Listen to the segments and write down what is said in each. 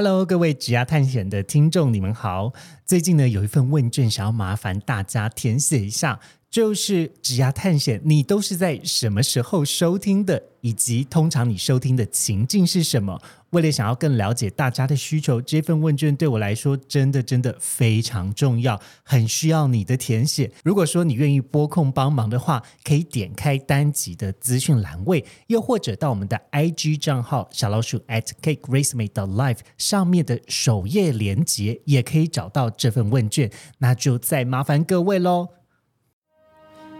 Hello，各位指压探险的听众，你们好。最近呢，有一份问卷想要麻烦大家填写一下。就是职涯探险，你都是在什么时候收听的？以及通常你收听的情境是什么？为了想要更了解大家的需求，这份问卷对我来说真的真的非常重要，很需要你的填写。如果说你愿意拨空帮忙的话，可以点开单集的资讯栏位，又或者到我们的 IG 账号小老鼠 at cake race made life 上面的首页连接，也可以找到这份问卷。那就再麻烦各位喽。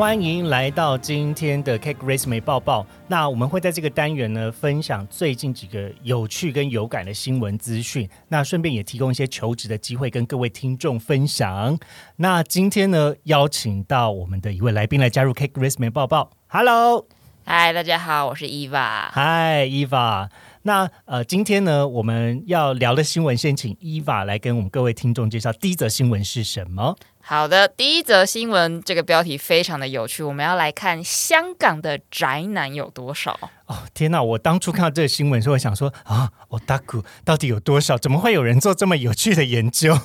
欢迎来到今天的 Cake Race 美报报。那我们会在这个单元呢，分享最近几个有趣跟有感的新闻资讯。那顺便也提供一些求职的机会，跟各位听众分享。那今天呢，邀请到我们的一位来宾来加入 Cake Race 美报报。Hello，嗨，大家好，我是 Eva。嗨，Eva。那呃，今天呢，我们要聊的新闻，先请 Eva 来跟我们各位听众介绍第一则新闻是什么。好的，第一则新闻，这个标题非常的有趣，我们要来看香港的宅男有多少。哦，天哪！我当初看到这个新闻时候，我想说啊，我大姑到底有多少？怎么会有人做这么有趣的研究？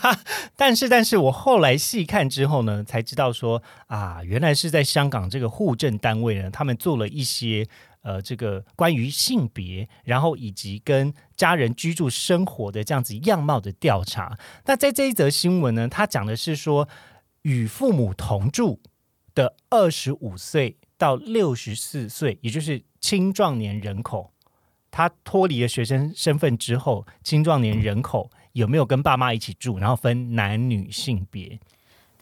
但是，但是我后来细看之后呢，才知道说啊，原来是在香港这个户政单位呢，他们做了一些。呃，这个关于性别，然后以及跟家人居住生活的这样子样貌的调查。那在这一则新闻呢，他讲的是说，与父母同住的二十五岁到六十四岁，也就是青壮年人口，他脱离了学生身份之后，青壮年人口有没有跟爸妈一起住，然后分男女性别？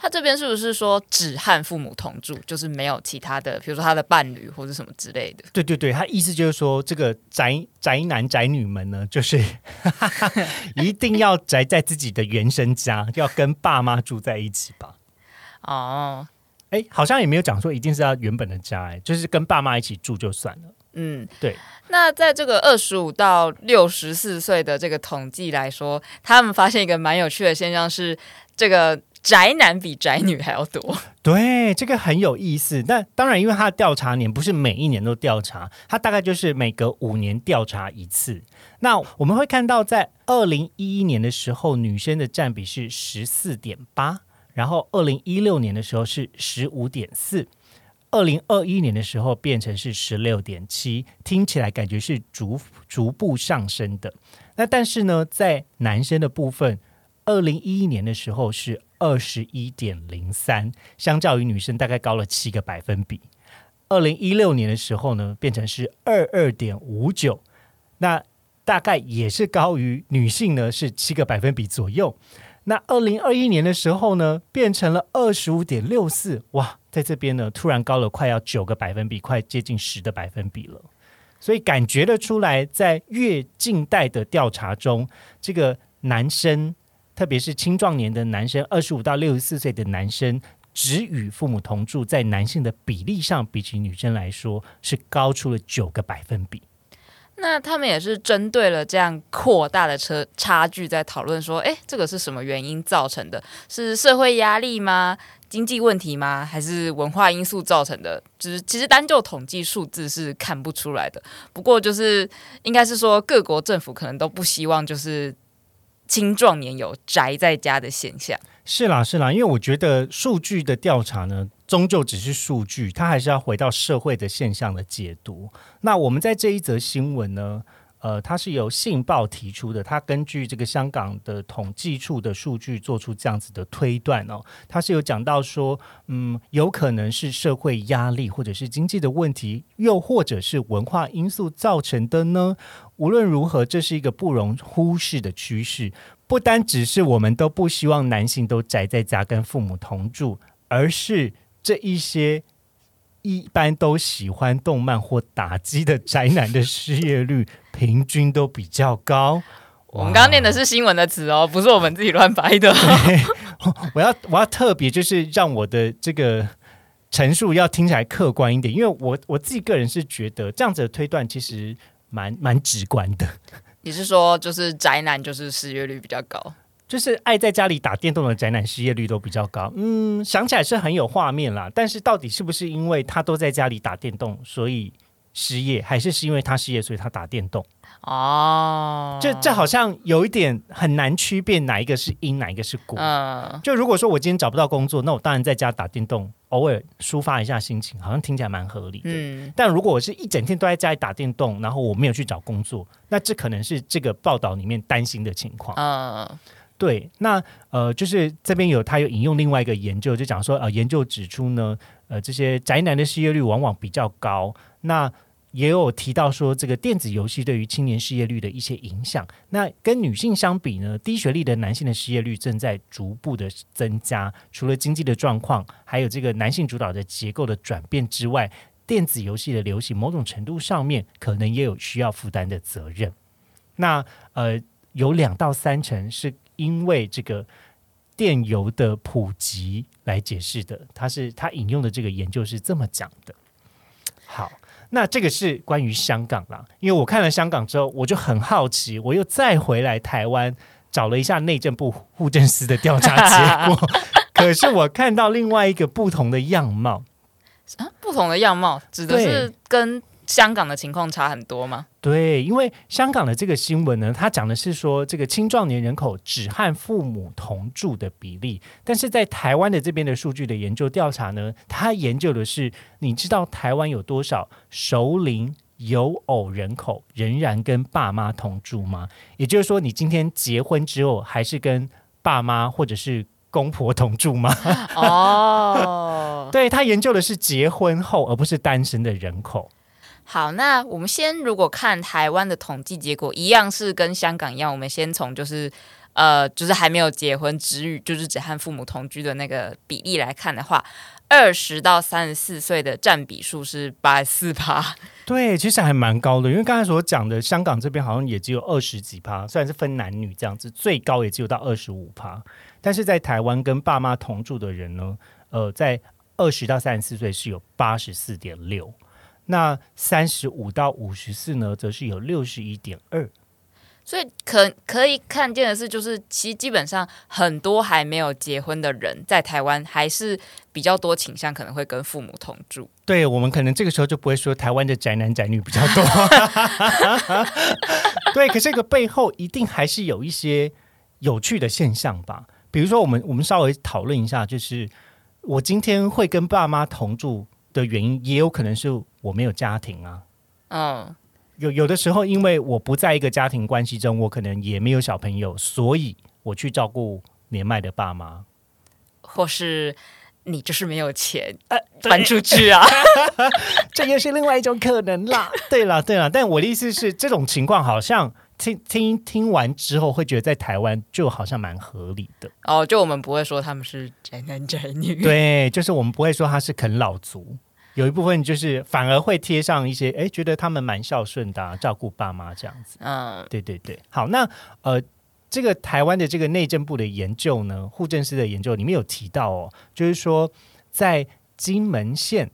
他这边是不是说只和父母同住，就是没有其他的，比如说他的伴侣或者什么之类的？对对对，他意思就是说，这个宅宅男宅女们呢，就是 一定要宅在自己的原生家，要跟爸妈住在一起吧？哦，哎，好像也没有讲说一定是要原本的家，哎，就是跟爸妈一起住就算了。嗯，对。那在这个二十五到六十四岁的这个统计来说，他们发现一个蛮有趣的现象是这个。宅男比宅女还要多，对，这个很有意思。那当然，因为他的调查年不是每一年都调查，他大概就是每隔五年调查一次。那我们会看到，在二零一一年的时候，女生的占比是十四点八，然后二零一六年的时候是十五点四，二零二一年的时候变成是十六点七，听起来感觉是逐逐步上升的。那但是呢，在男生的部分，二零一一年的时候是。二十一点零三，相较于女生大概高了七个百分比。二零一六年的时候呢，变成是二二点五九，那大概也是高于女性呢，是七个百分比左右。那二零二一年的时候呢，变成了二十五点六四，哇，在这边呢，突然高了快要九个百分比，快接近十的百分比了。所以感觉得出来，在越近代的调查中，这个男生。特别是青壮年的男生，二十五到六十四岁的男生，只与父母同住，在男性的比例上，比起女生来说，是高出了九个百分比。那他们也是针对了这样扩大的车差距，在讨论说，哎，这个是什么原因造成的？是社会压力吗？经济问题吗？还是文化因素造成的？就是其实单就统计数字是看不出来的。不过就是应该是说，各国政府可能都不希望就是。青壮年有宅在家的现象，是啦是啦，因为我觉得数据的调查呢，终究只是数据，它还是要回到社会的现象的解读。那我们在这一则新闻呢？呃，它是由信报提出的，它根据这个香港的统计处的数据做出这样子的推断哦。它是有讲到说，嗯，有可能是社会压力，或者是经济的问题，又或者是文化因素造成的呢？无论如何，这是一个不容忽视的趋势。不单只是我们都不希望男性都宅在家跟父母同住，而是这一些。一般都喜欢动漫或打击的宅男的失业率平均都比较高，我们刚刚念的是新闻的词哦，不是我们自己乱掰的。我要我要特别就是让我的这个陈述要听起来客观一点，因为我我自己个人是觉得这样子的推断其实蛮蛮直观的。你是说，就是宅男就是失业率比较高？就是爱在家里打电动的宅男失业率都比较高。嗯，想起来是很有画面啦，但是到底是不是因为他都在家里打电动，所以失业，还是是因为他失业，所以他打电动？哦，这这好像有一点很难区辨哪一个是因，哪一个是果。嗯，就如果说我今天找不到工作，那我当然在家打电动，偶尔抒发一下心情，好像听起来蛮合理的。嗯，但如果我是一整天都在家里打电动，然后我没有去找工作，那这可能是这个报道里面担心的情况。嗯。对，那呃，就是这边有他有引用另外一个研究，就讲说，呃，研究指出呢，呃，这些宅男的失业率往往比较高。那也有提到说，这个电子游戏对于青年失业率的一些影响。那跟女性相比呢，低学历的男性的失业率正在逐步的增加。除了经济的状况，还有这个男性主导的结构的转变之外，电子游戏的流行，某种程度上面可能也有需要负担的责任。那呃，有两到三成是。因为这个电邮的普及来解释的，他是他引用的这个研究是这么讲的。好，那这个是关于香港啦，因为我看了香港之后，我就很好奇，我又再回来台湾找了一下内政部户政司的调查结果，可是我看到另外一个不同的样貌啊，不同的样貌指的是跟。香港的情况差很多吗？对，因为香港的这个新闻呢，它讲的是说这个青壮年人口只和父母同住的比例，但是在台湾的这边的数据的研究调查呢，它研究的是你知道台湾有多少熟龄有偶人口仍然跟爸妈同住吗？也就是说，你今天结婚之后还是跟爸妈或者是公婆同住吗？哦，对他研究的是结婚后而不是单身的人口。好，那我们先如果看台湾的统计结果，一样是跟香港一样，我们先从就是呃，就是还没有结婚、只与就是只和父母同居的那个比例来看的话，二十到三十四岁的占比数是八十四趴。对，其实还蛮高的，因为刚才所讲的香港这边好像也只有二十几趴，虽然是分男女这样子，最高也只有到二十五趴。但是在台湾跟爸妈同住的人呢，呃，在二十到三十四岁是有八十四点六。那三十五到五十四呢，则是有六十一点二，所以可可以看见的是，就是其实基本上很多还没有结婚的人，在台湾还是比较多倾向可能会跟父母同住。对我们可能这个时候就不会说台湾的宅男宅女比较多，对，可是这个背后一定还是有一些有趣的现象吧？比如说，我们我们稍微讨论一下，就是我今天会跟爸妈同住。的原因也有可能是我没有家庭啊，嗯，有有的时候因为我不在一个家庭关系中，我可能也没有小朋友，所以我去照顾年迈的爸妈，或是你就是没有钱搬出去啊，这也是另外一种可能啦。对了对了，但我的意思是，这种情况好像。听听听完之后，会觉得在台湾就好像蛮合理的哦。就我们不会说他们是宅男宅女，对，就是我们不会说他是啃老族。有一部分就是反而会贴上一些，哎，觉得他们蛮孝顺的，照顾爸妈这样子。嗯，对对对。好，那呃，这个台湾的这个内政部的研究呢，户政司的研究里面有提到哦，就是说在金门县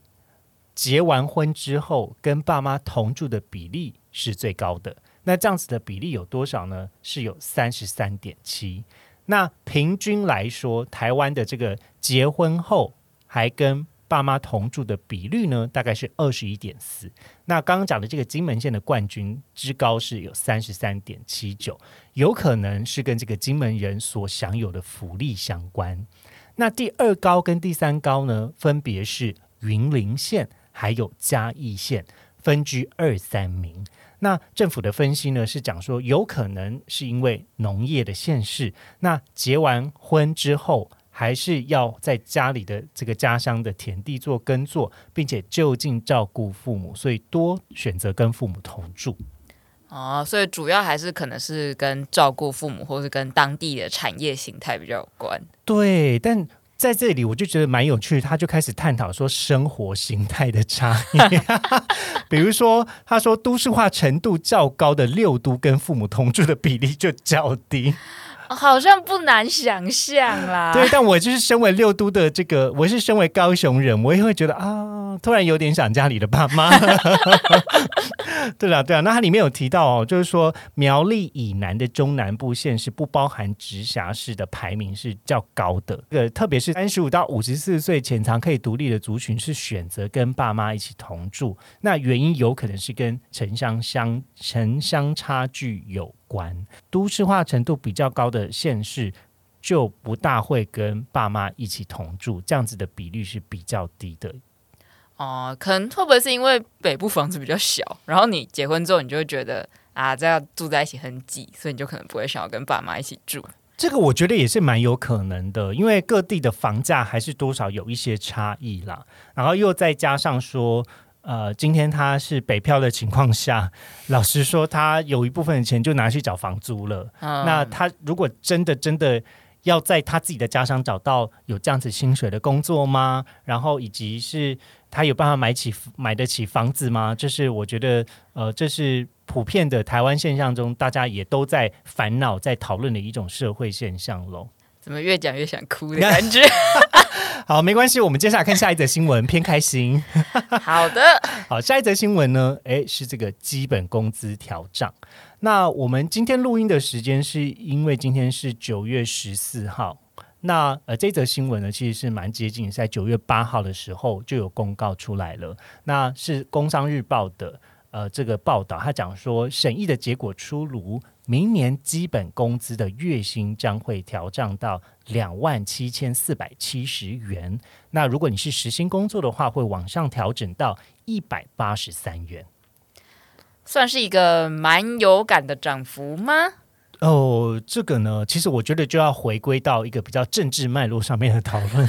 结完婚之后，跟爸妈同住的比例是最高的。那这样子的比例有多少呢？是有三十三点七。那平均来说，台湾的这个结婚后还跟爸妈同住的比率呢，大概是二十一点四。那刚刚讲的这个金门县的冠军之高是有三十三点七九，有可能是跟这个金门人所享有的福利相关。那第二高跟第三高呢，分别是云林县还有嘉义县，分居二三名。那政府的分析呢，是讲说有可能是因为农业的县市，那结完婚之后，还是要在家里的这个家乡的田地做耕作，并且就近照顾父母，所以多选择跟父母同住。哦，所以主要还是可能是跟照顾父母，或是跟当地的产业形态比较有关。对，但在这里我就觉得蛮有趣，他就开始探讨说生活形态的差异，比如说他说都市化程度较高的六都跟父母同住的比例就较低。好像不难想象啦。对，但我就是身为六都的这个，我是身为高雄人，我也会觉得啊，突然有点想家里的爸妈。对啊，对啊，那它里面有提到哦，就是说苗栗以南的中南部县是不包含直辖市的排名是较高的。呃，特别是三十五到五十四岁潜藏可以独立的族群，是选择跟爸妈一起同住。那原因有可能是跟城乡乡城乡差距有关，都市化程度比较高的县市就不大会跟爸妈一起同住，这样子的比率是比较低的。哦，可能会不会是因为北部房子比较小，然后你结婚之后，你就会觉得啊，这样住在一起很挤，所以你就可能不会想要跟爸妈一起住。这个我觉得也是蛮有可能的，因为各地的房价还是多少有一些差异啦。然后又再加上说，呃，今天他是北漂的情况下，老实说，他有一部分的钱就拿去找房租了。那他如果真的真的要在他自己的家乡找到有这样子薪水的工作吗？然后以及是。他有办法买起买得起房子吗？就是我觉得，呃，这是普遍的台湾现象中，大家也都在烦恼、在讨论的一种社会现象喽。怎么越讲越想哭的 感觉？好，没关系，我们接下来看下一则新闻，偏开心。好的，好，下一则新闻呢？诶，是这个基本工资调涨。那我们今天录音的时间是因为今天是九月十四号。那呃，这则新闻呢，其实是蛮接近，在九月八号的时候就有公告出来了。那是《工商日报》的呃这个报道，他讲说审议的结果出炉，明年基本工资的月薪将会调涨到两万七千四百七十元。那如果你是实薪工作的话，会往上调整到一百八十三元，算是一个蛮有感的涨幅吗？哦，这个呢，其实我觉得就要回归到一个比较政治脉络上面的讨论。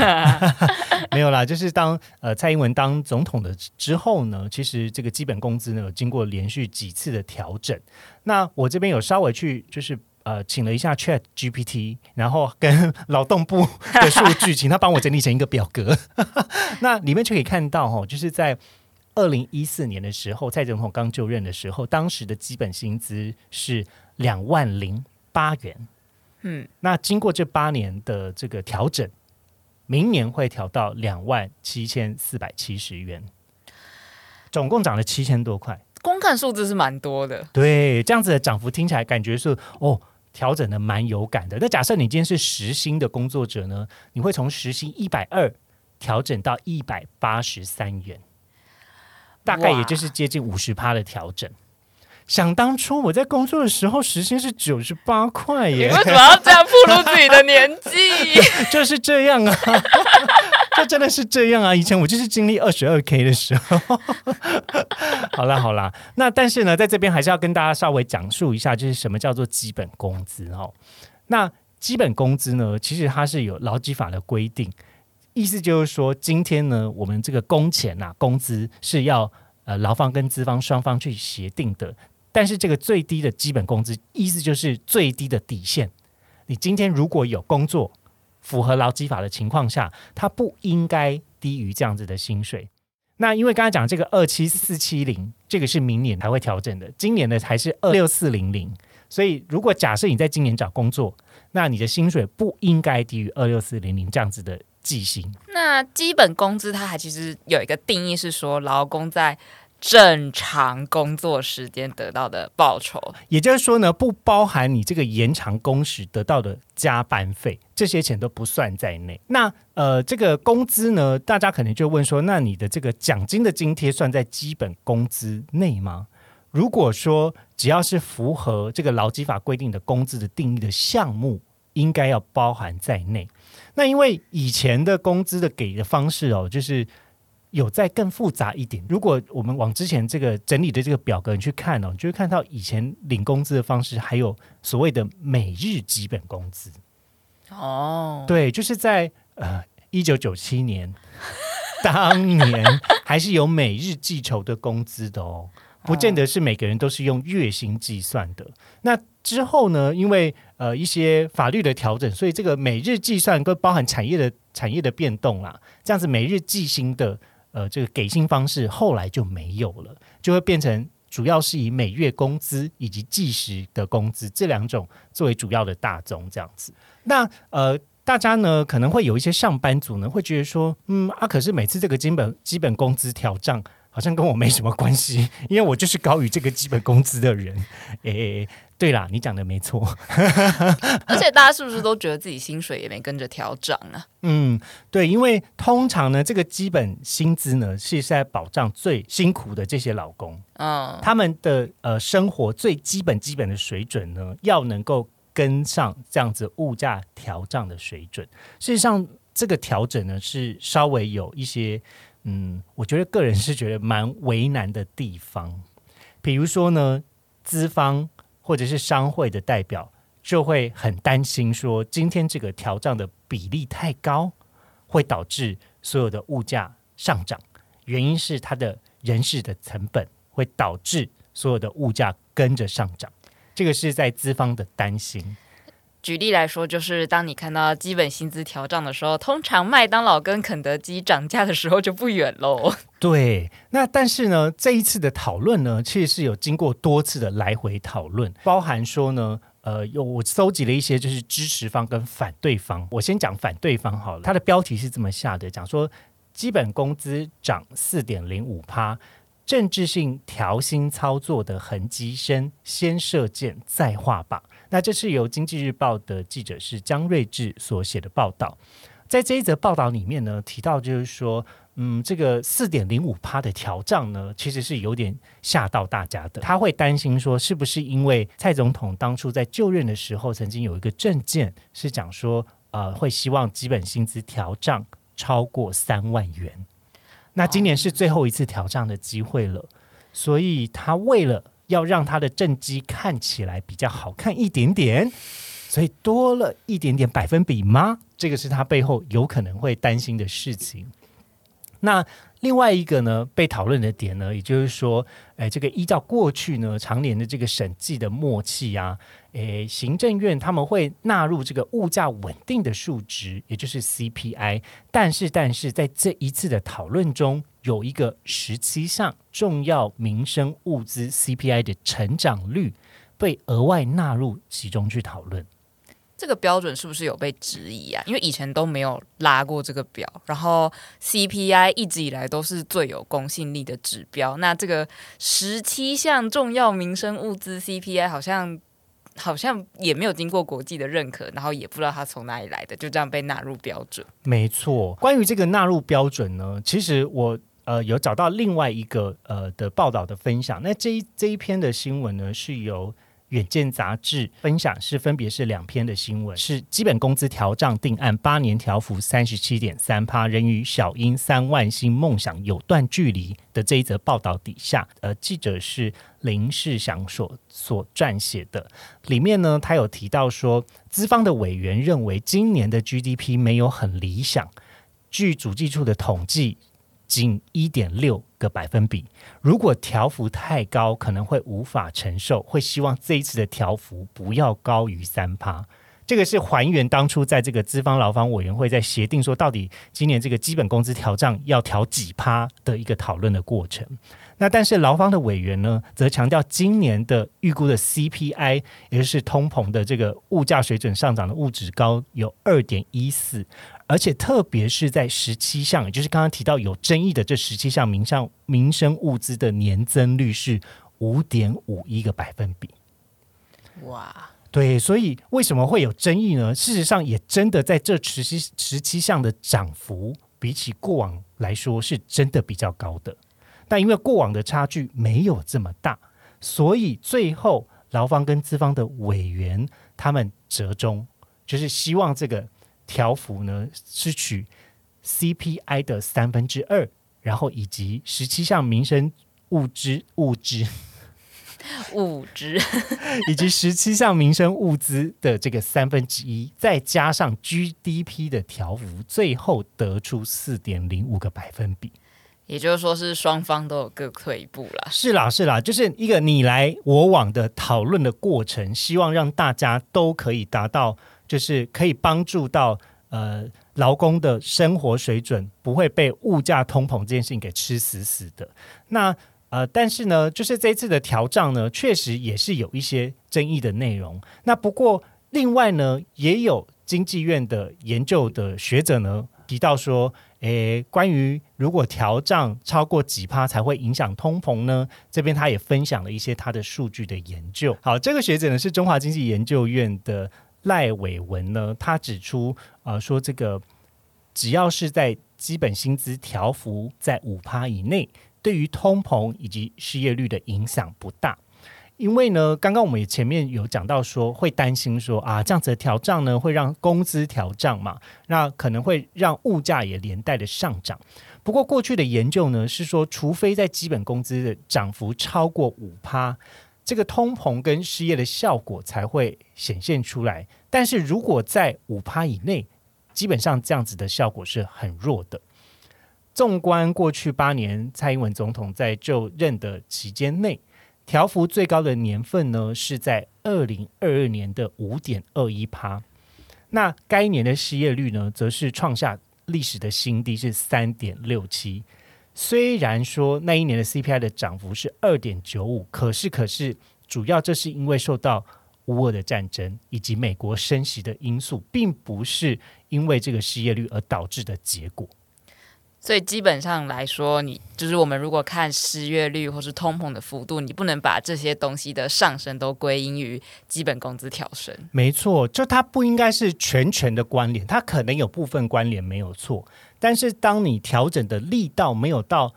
没有啦，就是当呃蔡英文当总统的之后呢，其实这个基本工资呢，有经过连续几次的调整。那我这边有稍微去就是呃请了一下 Chat GPT，然后跟 劳动部的数据，请他帮我整理成一个表格。那里面就可以看到哈，就是在二零一四年的时候，蔡总统刚就任的时候，当时的基本薪资是。两万零八元，嗯，那经过这八年的这个调整，明年会调到两万七千四百七十元，总共涨了七千多块。光看数字是蛮多的，对，这样子的涨幅听起来感觉是哦，调整的蛮有感的。那假设你今天是实薪的工作者呢，你会从实薪一百二调整到一百八十三元，大概也就是接近五十趴的调整。想当初我在工作的时候，时薪是九十八块耶！你为什么要这样暴露自己的年纪？就是这样啊，就真的是这样啊！以前我就是经历二十二 k 的时候。好啦好啦，那但是呢，在这边还是要跟大家稍微讲述一下，就是什么叫做基本工资哦。那基本工资呢，其实它是有劳基法的规定，意思就是说，今天呢，我们这个工钱呐，工资是要呃劳方跟资方双方去协定的。但是这个最低的基本工资，意思就是最低的底线。你今天如果有工作符合劳基法的情况下，它不应该低于这样子的薪水。那因为刚才讲这个二七四七零，这个是明年才会调整的，今年的才是二六四零零。所以如果假设你在今年找工作，那你的薪水不应该低于二六四零零这样子的计薪。那基本工资它还其实有一个定义是说，劳工在正常工作时间得到的报酬，也就是说呢，不包含你这个延长工时得到的加班费，这些钱都不算在内。那呃，这个工资呢，大家可能就问说，那你的这个奖金的津贴算在基本工资内吗？如果说只要是符合这个劳基法规定的工资的定义的项目，应该要包含在内。那因为以前的工资的给的方式哦，就是。有再更复杂一点。如果我们往之前这个整理的这个表格你去看哦，你就会看到以前领工资的方式，还有所谓的每日基本工资。哦，对，就是在呃一九九七年 当年还是有每日计酬的工资的哦，不见得是每个人都是用月薪计算的。那之后呢，因为呃一些法律的调整，所以这个每日计算跟包含产业的。产业的变动啦，这样子每日计薪的呃这个给薪方式后来就没有了，就会变成主要是以每月工资以及计时的工资这两种作为主要的大宗这样子。那呃。大家呢可能会有一些上班族呢会觉得说，嗯啊，可是每次这个基本基本工资调涨。好像跟我没什么关系，因为我就是高于这个基本工资的人。诶，对啦，你讲的没错。而且大家是不是都觉得自己薪水也没跟着调涨啊？嗯，对，因为通常呢，这个基本薪资呢是在保障最辛苦的这些老公，嗯，他们的呃生活最基本基本的水准呢，要能够跟上这样子物价调涨的水准。事实上，这个调整呢是稍微有一些。嗯，我觉得个人是觉得蛮为难的地方，比如说呢，资方或者是商会的代表就会很担心，说今天这个调账的比例太高，会导致所有的物价上涨，原因是它的人事的成本会导致所有的物价跟着上涨，这个是在资方的担心。举例来说，就是当你看到基本薪资调涨的时候，通常麦当劳跟肯德基涨价的时候就不远喽。对，那但是呢，这一次的讨论呢，其实是有经过多次的来回讨论，包含说呢，呃，有我搜集了一些就是支持方跟反对方。我先讲反对方好了，它的标题是这么下的，讲说基本工资涨四点零五趴。政治性调薪操作的痕迹深，先射箭再画靶。那这是由经济日报的记者是江瑞智所写的报道。在这一则报道里面呢，提到就是说，嗯，这个四点零五趴的调涨呢，其实是有点吓到大家的。他会担心说，是不是因为蔡总统当初在就任的时候，曾经有一个政见是讲说，呃，会希望基本薪资调涨超过三万元。那今年是最后一次调账的机会了，所以他为了要让他的正畸看起来比较好看一点点，所以多了一点点百分比吗？这个是他背后有可能会担心的事情。那。另外一个呢，被讨论的点呢，也就是说，哎，这个依照过去呢常年的这个审计的默契啊，诶，行政院他们会纳入这个物价稳定的数值，也就是 CPI。但是，但是在这一次的讨论中，有一个十七项重要民生物资 CPI 的成长率被额外纳入其中去讨论。这个标准是不是有被质疑啊？因为以前都没有拉过这个表，然后 CPI 一直以来都是最有公信力的指标。那这个十七项重要民生物资 CPI 好像好像也没有经过国际的认可，然后也不知道它从哪里来的，就这样被纳入标准。没错，关于这个纳入标准呢，其实我呃有找到另外一个呃的报道的分享。那这一这一篇的新闻呢，是由。远见杂志分享是分别是两篇的新闻，是基本工资调涨定案八年调幅三十七点三趴，仍与小英三万星梦想有段距离的这一则报道底下，呃，记者是林世祥所所撰写的。里面呢，他有提到说，资方的委员认为今年的 GDP 没有很理想，据主计处的统计。仅一点六个百分比，如果调幅太高，可能会无法承受，会希望这一次的调幅不要高于三趴。这个是还原当初在这个资方劳方委员会在协定说，到底今年这个基本工资调涨要调几趴的一个讨论的过程。那但是劳方的委员呢，则强调今年的预估的 CPI，也就是通膨的这个物价水准上涨的物质高有二点一四。而且，特别是在十七项，也就是刚刚提到有争议的这十七项民上民生物资的年增率是五点五一个百分比。哇，对，所以为什么会有争议呢？事实上，也真的在这十七十七项的涨幅，比起过往来说，是真的比较高的。但因为过往的差距没有这么大，所以最后劳方跟资方的委员他们折中，就是希望这个。调幅呢是取 CPI 的三分之二，然后以及十七项民生物资物资 物资，以及十七项民生物资的这个三分之一，再加上 GDP 的调幅，最后得出四点零五个百分比。也就是说，是双方都有各退一步了。是啦，是啦，就是一个你来我往的讨论的过程，希望让大家都可以达到。就是可以帮助到呃劳工的生活水准不会被物价通膨这件事情给吃死死的。那呃，但是呢，就是这一次的调账呢，确实也是有一些争议的内容。那不过另外呢，也有经济院的研究的学者呢提到说。诶，关于如果调账超过几趴才会影响通膨呢？这边他也分享了一些他的数据的研究。好，这个学者呢是中华经济研究院的赖伟文呢，他指出啊，说这个只要是在基本薪资调幅在五趴以内，对于通膨以及失业率的影响不大。因为呢，刚刚我们也前面有讲到说，会担心说啊，这样子的调账呢，会让工资调涨嘛，那可能会让物价也连带的上涨。不过过去的研究呢，是说，除非在基本工资的涨幅超过五趴，这个通膨跟失业的效果才会显现出来。但是如果在五趴以内，基本上这样子的效果是很弱的。纵观过去八年，蔡英文总统在就任的期间内。调幅最高的年份呢，是在二零二二年的五点二一趴。那该年的失业率呢，则是创下历史的新低，是三点六七。虽然说那一年的 CPI 的涨幅是二点九五，可是可是主要这是因为受到乌俄的战争以及美国升息的因素，并不是因为这个失业率而导致的结果。所以基本上来说，你就是我们如果看失业率或是通膨的幅度，你不能把这些东西的上升都归因于基本工资调升。没错，就它不应该是全权的关联，它可能有部分关联没有错。但是当你调整的力道没有到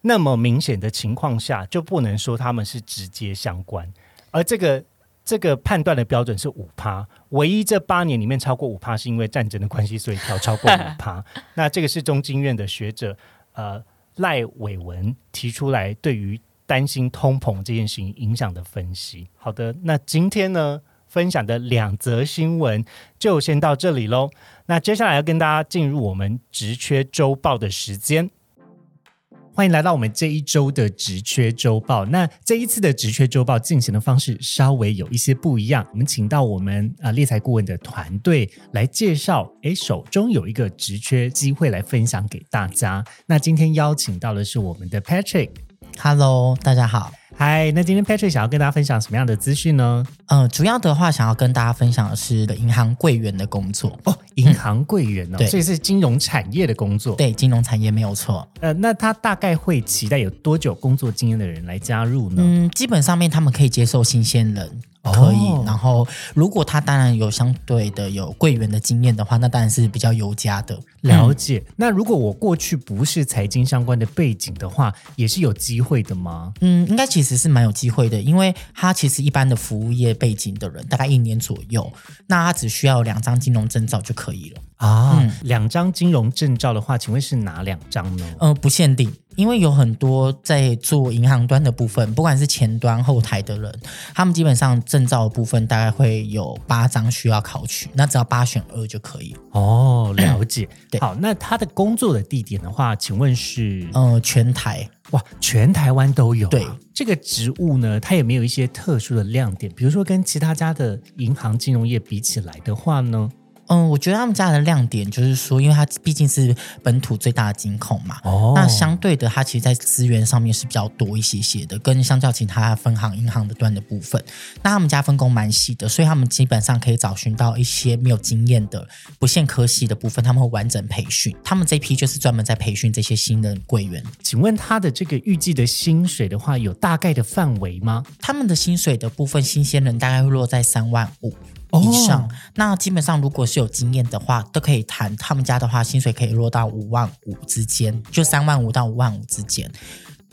那么明显的情况下，就不能说他们是直接相关。而这个。这个判断的标准是五趴，唯一这八年里面超过五趴，是因为战争的关系，所以调超过 五趴。那这个是中经院的学者呃赖伟文提出来对于担心通膨这件事情影响的分析。好的，那今天呢分享的两则新闻就先到这里喽。那接下来要跟大家进入我们职缺周报的时间。欢迎来到我们这一周的职缺周报。那这一次的职缺周报进行的方式稍微有一些不一样，我们请到我们啊猎才顾问的团队来介绍，诶，手中有一个职缺机会来分享给大家。那今天邀请到的是我们的 Patrick，Hello，大家好。嗨，那今天 Patrick 想要跟大家分享什么样的资讯呢？嗯，主要的话想要跟大家分享的是银行柜员的工作哦，银行柜员哦，所以是金融产业的工作，对，金融产业没有错。呃，那他大概会期待有多久工作经验的人来加入呢？嗯，基本上面他们可以接受新鲜人。可以，然后如果他当然有相对的有柜员的经验的话，那当然是比较优加的。了解。那如果我过去不是财经相关的背景的话，也是有机会的吗？嗯，应该其实是蛮有机会的，因为他其实一般的服务业背景的人，大概一年左右，那他只需要两张金融证照就可以了啊。两张金融证照的话，请问是哪两张呢？呃，不限定。因为有很多在做银行端的部分，不管是前端后台的人，他们基本上证照的部分大概会有八张需要考取，那只要八选二就可以。哦，了解。对，好，那他的工作的地点的话，请问是？呃，全台哇，全台湾都有。对，这个职务呢，它有没有一些特殊的亮点？比如说跟其他家的银行金融业比起来的话呢？嗯，我觉得他们家的亮点就是说，因为它毕竟是本土最大的金控嘛，哦，那相对的，它其实，在资源上面是比较多一些些的，跟相较其他分行银行的端的部分，那他们家分工蛮细的，所以他们基本上可以找寻到一些没有经验的不限科系的部分，他们会完整培训。他们这批就是专门在培训这些新的柜员。请问他的这个预计的薪水的话，有大概的范围吗？他们的薪水的部分，新鲜人大概会落在三万五。以上，那基本上如果是有经验的话，都可以谈。他们家的话，薪水可以落到五万五之间，就三万五到五万五之间。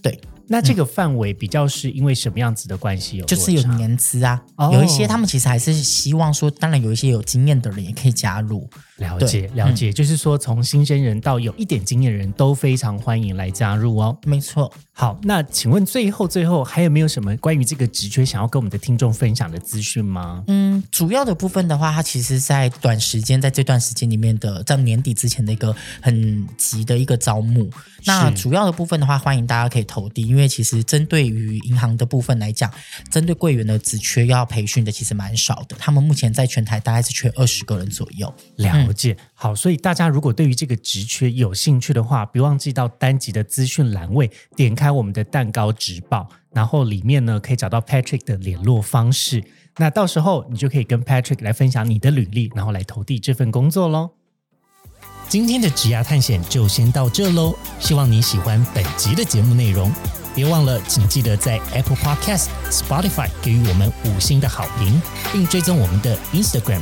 对，那这个范围比较是因为什么样子的关系有？就是有年资啊，有一些他们其实还是希望说，当然有一些有经验的人也可以加入。了解了解，就是说从新鲜人到有一点经验的人都非常欢迎来加入哦。没错。好，那请问最后最后还有没有什么关于这个职缺想要跟我们的听众分享的资讯吗？嗯，主要的部分的话，它其实在短时间在这段时间里面的，在年底之前的一个很急的一个招募。那主要的部分的话，欢迎大家可以投递，因因为其实针对于银行的部分来讲，针对柜员的职缺要培训的其实蛮少的，他们目前在全台大概是缺二十个人左右。了解，好，所以大家如果对于这个职缺有兴趣的话，别忘记到单集的资讯栏位点开我们的蛋糕直报，然后里面呢可以找到 Patrick 的联络方式。那到时候你就可以跟 Patrick 来分享你的履历，然后来投递这份工作喽。今天的职涯探险就先到这喽，希望你喜欢本集的节目内容。别忘了，请记得在 Apple Podcast、Spotify 给予我们五星的好评，并追踪我们的 Instagram